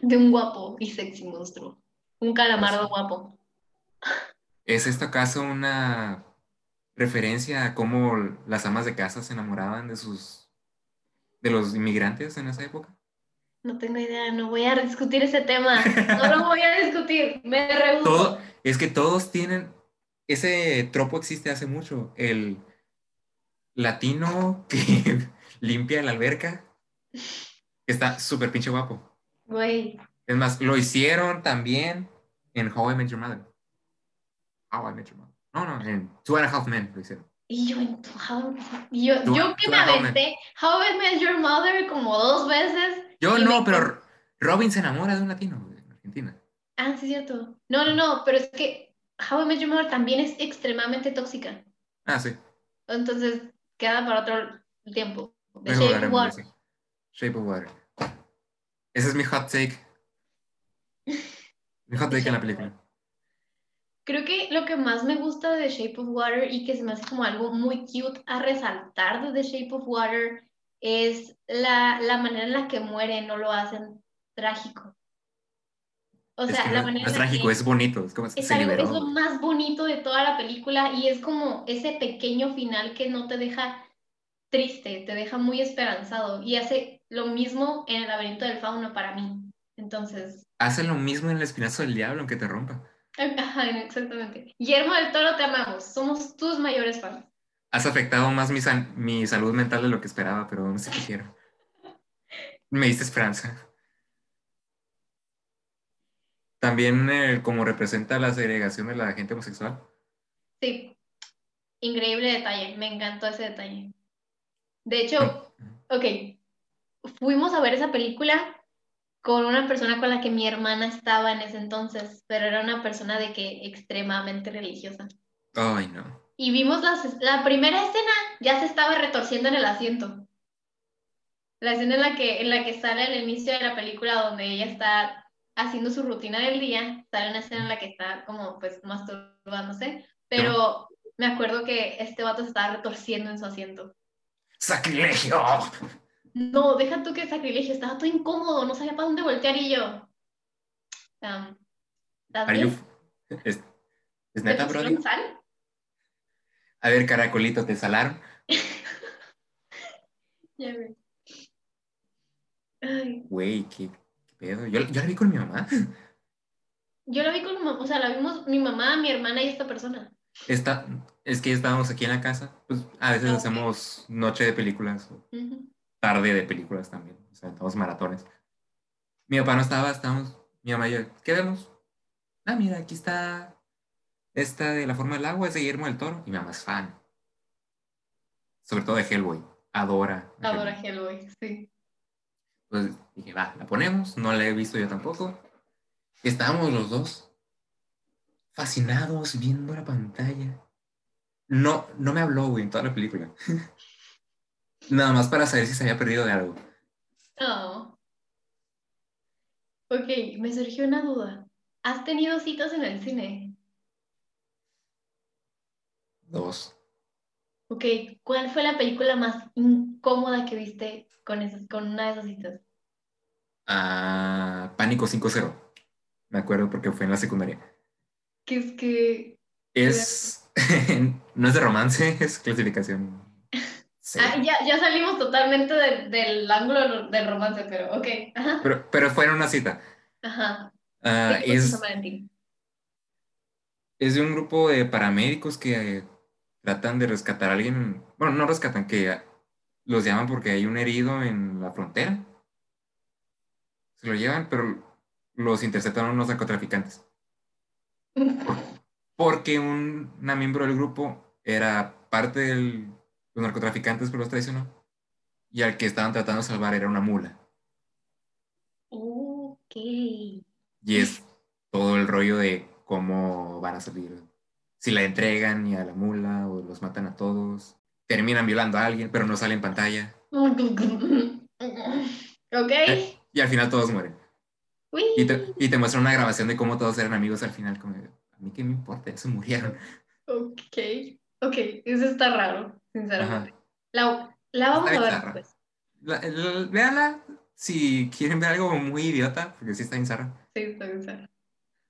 De un guapo y sexy monstruo. Un calamardo sí. guapo. ¿Es esto acaso una referencia a cómo las amas de casa se enamoraban de sus de los inmigrantes en esa época? No tengo idea, no voy a discutir ese tema. No lo voy a discutir. Me rehuso. Todo, es que todos tienen ese tropo existe hace mucho, el latino que limpia la alberca, está súper pinche guapo. Güey, Es más, lo hicieron también en How I Met Your Mother. How I Met Your Mother. No, no, en Two and a Half Men lo hicieron. y yo en How, yo, Tú- yo que me aventé How I Met Your Mother como dos veces. Yo no, me- pero Robin se enamora de un latino en Argentina. Ah, sí, es cierto. No, no, no, pero es que How I Met Your Mother también es extremadamente tóxica. Ah, sí. Entonces, queda para otro tiempo. The Shape of Water. eso. Shape of Water. Ese es mi hot take. Mi hot take en la película. Creo que lo que más me gusta de The Shape of Water y que se me hace como algo muy cute a resaltar de The Shape of Water es la, la manera en la que muere, no lo hacen trágico. O Es sea, que la no, manera no es trágico, que es bonito. Es como es, algo- es lo más bonito de toda la película y es como ese pequeño final que no te deja triste, te deja muy esperanzado y hace lo mismo en el laberinto del fauno para mí. Entonces, Hace lo mismo en el espinazo del diablo, aunque te rompa. ajá, exactamente. Guillermo del Toro, te amamos, somos tus mayores fans. Has afectado más mi, san- mi salud mental de lo que esperaba, pero aún así te quiero. Me diste esperanza. También eh, como representa la segregación de la gente homosexual. Sí, increíble detalle, me encantó ese detalle. De hecho, ok, fuimos a ver esa película con una persona con la que mi hermana estaba en ese entonces, pero era una persona de que extremadamente religiosa. Ay, no. Y vimos las- la primera escena, ya se estaba retorciendo en el asiento. La escena en la que, en la que sale al inicio de la película donde ella está haciendo su rutina del día, sale una escena en la que está como pues masturbándose, pero me acuerdo que este vato se estaba retorciendo en su asiento. ¡Sacrilegio! No, deja tú que sacrilegio, estaba todo incómodo, no sabía para dónde voltear y yo. Um, ¿Es, ¿Es, neta, bro? sal? A ver, caracolito, ¿te salaron? ya. Güey, ¿qué, pedo? Yo, yo la vi con mi mamá. Yo la vi con mi mamá, o sea, la vimos mi mamá, mi hermana y esta persona. Está, es que estábamos aquí en la casa, pues a veces ah, hacemos noche de películas, tarde de películas también, o sea, estamos maratones. Mi papá no estaba, estábamos, mi mamá y yo, ¿qué vemos? Ah, mira, aquí está esta de La forma del agua, es de Guillermo del Toro, y mi mamá es fan. Sobre todo de Hellboy, adora. Adora Hellboy, sí. Pues dije, va, la ponemos, no la he visto yo tampoco. Estábamos los dos fascinados viendo la pantalla. No, no me habló, güey, en toda la película. Nada más para saber si se había perdido de algo. Oh. Ok, me surgió una duda. ¿Has tenido citas en el cine? Dos. Ok, ¿cuál fue la película más incómoda que viste con, esas, con una de esas citas? Ah, Pánico 5-0. Me acuerdo porque fue en la secundaria. ¿Qué es que... Es... no es de romance, es clasificación. Ah, ya, ya, salimos totalmente del ángulo del romance, pero ok. Pero, pero fue en una cita. Ajá. Ah, es, es de un grupo de paramédicos que tratan de rescatar a alguien. Bueno, no rescatan, que los llaman porque hay un herido en la frontera. Se lo llevan, pero los interceptan unos narcotraficantes. Porque una miembro del grupo era parte de los narcotraficantes, pero los traicionó. Y al que estaban tratando de salvar era una mula. Ok. Y es todo el rollo de cómo van a salir. Si la entregan y a la mula o los matan a todos. Terminan violando a alguien, pero no sale en pantalla. Ok. Y al final todos mueren. Y te, y te muestran una grabación de cómo todos eran amigos al final. Como, a mí qué me importa, se murieron. Ok, ok, eso está raro, sinceramente. La, la, vamos a ver después. véanla si quieren ver algo muy idiota, porque sí está en zarra. Sí, está en zarra.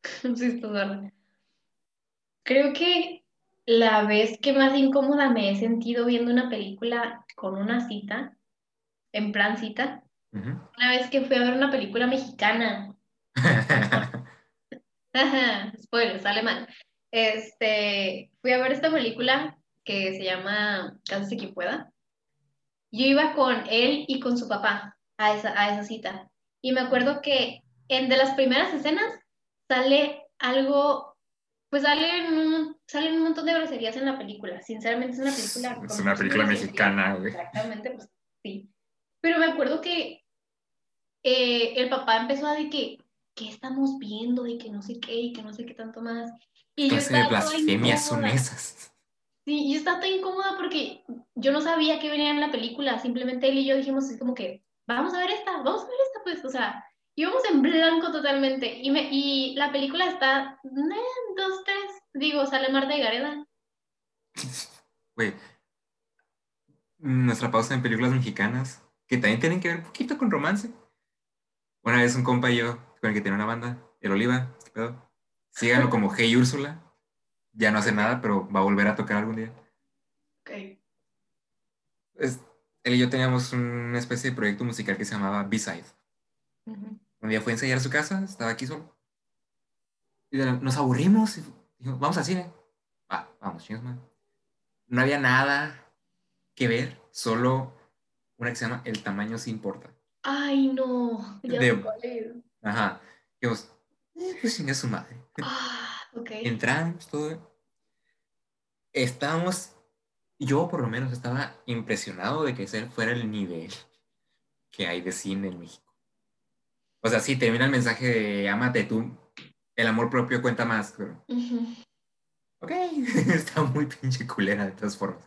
sí, está zarra. Creo que la vez que más incómoda me he sentido viendo una película con una cita, en plan cita, una vez que fui a ver una película mexicana. Spoiler, sale mal. Este, fui a ver esta película que se llama Cásese quien pueda. Yo iba con él y con su papá a esa, a esa cita. Y me acuerdo que en de las primeras escenas sale algo, pues salen un, salen un montón de groserías en la película. Sinceramente es una película... Es una película mexicana, güey. Exactamente, pues sí. Pero me acuerdo que eh, el papá empezó a decir que, ¿qué estamos viendo? Y que no sé qué, y que no sé qué tanto más. Y yo de blasfemias son esas? Sí, yo estaba tan incómoda porque yo no sabía qué venía en la película. Simplemente él y yo dijimos así como que, vamos a ver esta, vamos a ver esta, pues, o sea, íbamos en blanco totalmente. Y, me, y la película está, dos, tres, digo, sale Marta y Gareda. Güey, nuestra pausa en películas mexicanas, que también tienen que ver un poquito con romance. Una vez un compa y yo, con el que tiene una banda, el Oliva, ¿qué pedo? Síganlo como Hey Úrsula. Ya no hace nada, pero va a volver a tocar algún día. Ok. él y yo teníamos una especie de proyecto musical que se llamaba B-Side. Un día fue a ensayar a su casa, estaba aquí solo. Y nos aburrimos y dijimos, vamos al cine. Va, vamos, chingos, man. No había nada que ver, solo una que se llama El tamaño sí importa. Ay, no. Ya de, Ajá. Dijimos, eh, pues sin su madre. Ah, ok. Entramos, todo. Estábamos, yo por lo menos estaba impresionado de que ese fuera el nivel que hay de cine en México. O sea, sí, termina el mensaje de amate tú, el amor propio cuenta más, pero... Ok, está muy pinche culera de todas formas.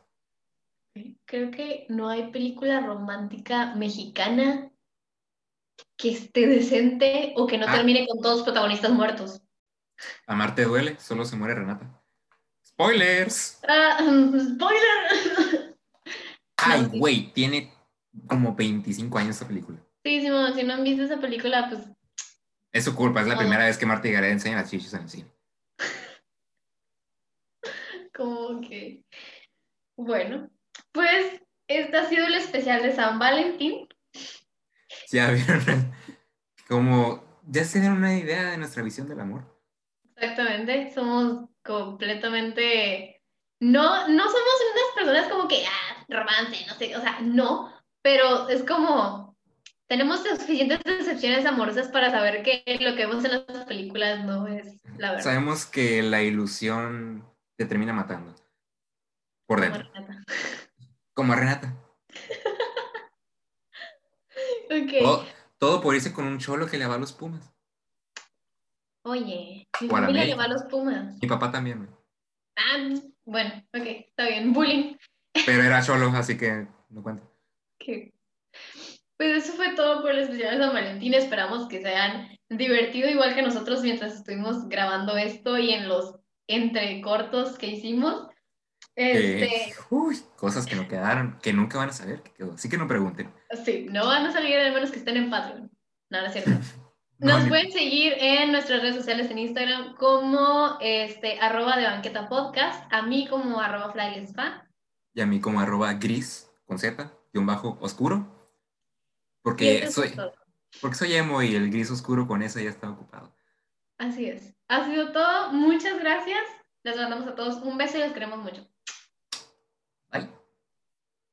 Creo que no hay película romántica mexicana que esté decente o que no Ah. termine con todos los protagonistas muertos. Amarte duele, solo se muere Renata. Spoilers. Ah, spoiler. Ay, güey, tiene como 25 años esta película. Sí, Simón, si no han visto esa película, pues Es su culpa, es la primera vez que Marta y Gareda enseñan las chichis en el cine. como que... Bueno, pues este ha sido el especial de San Valentín. Ya vieron, como ya se dieron una idea de nuestra visión del amor. Exactamente, somos completamente... No, no somos unas personas como que, ah, romance, no sé, o sea, no, pero es como, tenemos suficientes decepciones amorosas para saber que lo que vemos en las películas no es la verdad. Sabemos que la ilusión te termina matando. Por Como dentro. Renata. Como Renata. Ok. Todo, todo por irse con un cholo que le va a los Pumas. Oye, mi familia le América. va a los Pumas. Mi papá también. Ah, bueno, ok, está bien. Bullying. Pero era cholo, así que no cuenta. Ok. Pues eso fue todo por el especial de San Valentín. Esperamos que se hayan divertido igual que nosotros mientras estuvimos grabando esto y en los entrecortos que hicimos. Este, uy, cosas que no quedaron, que nunca van a saber que quedó. Así que no pregunten. sí, no van a salir al menos que estén en Patreon. No, no es cierto. No, Nos pueden seguir en nuestras redes sociales en Instagram como este, arroba de banqueta podcast, a mí como arroba flylespa. Y a mí como arroba gris con Z, y un bajo oscuro. Porque eso soy, todo. porque soy emo y el gris oscuro con esa ya está ocupado. Así es. Ha sido todo. Muchas gracias. Les mandamos a todos un beso y los queremos mucho.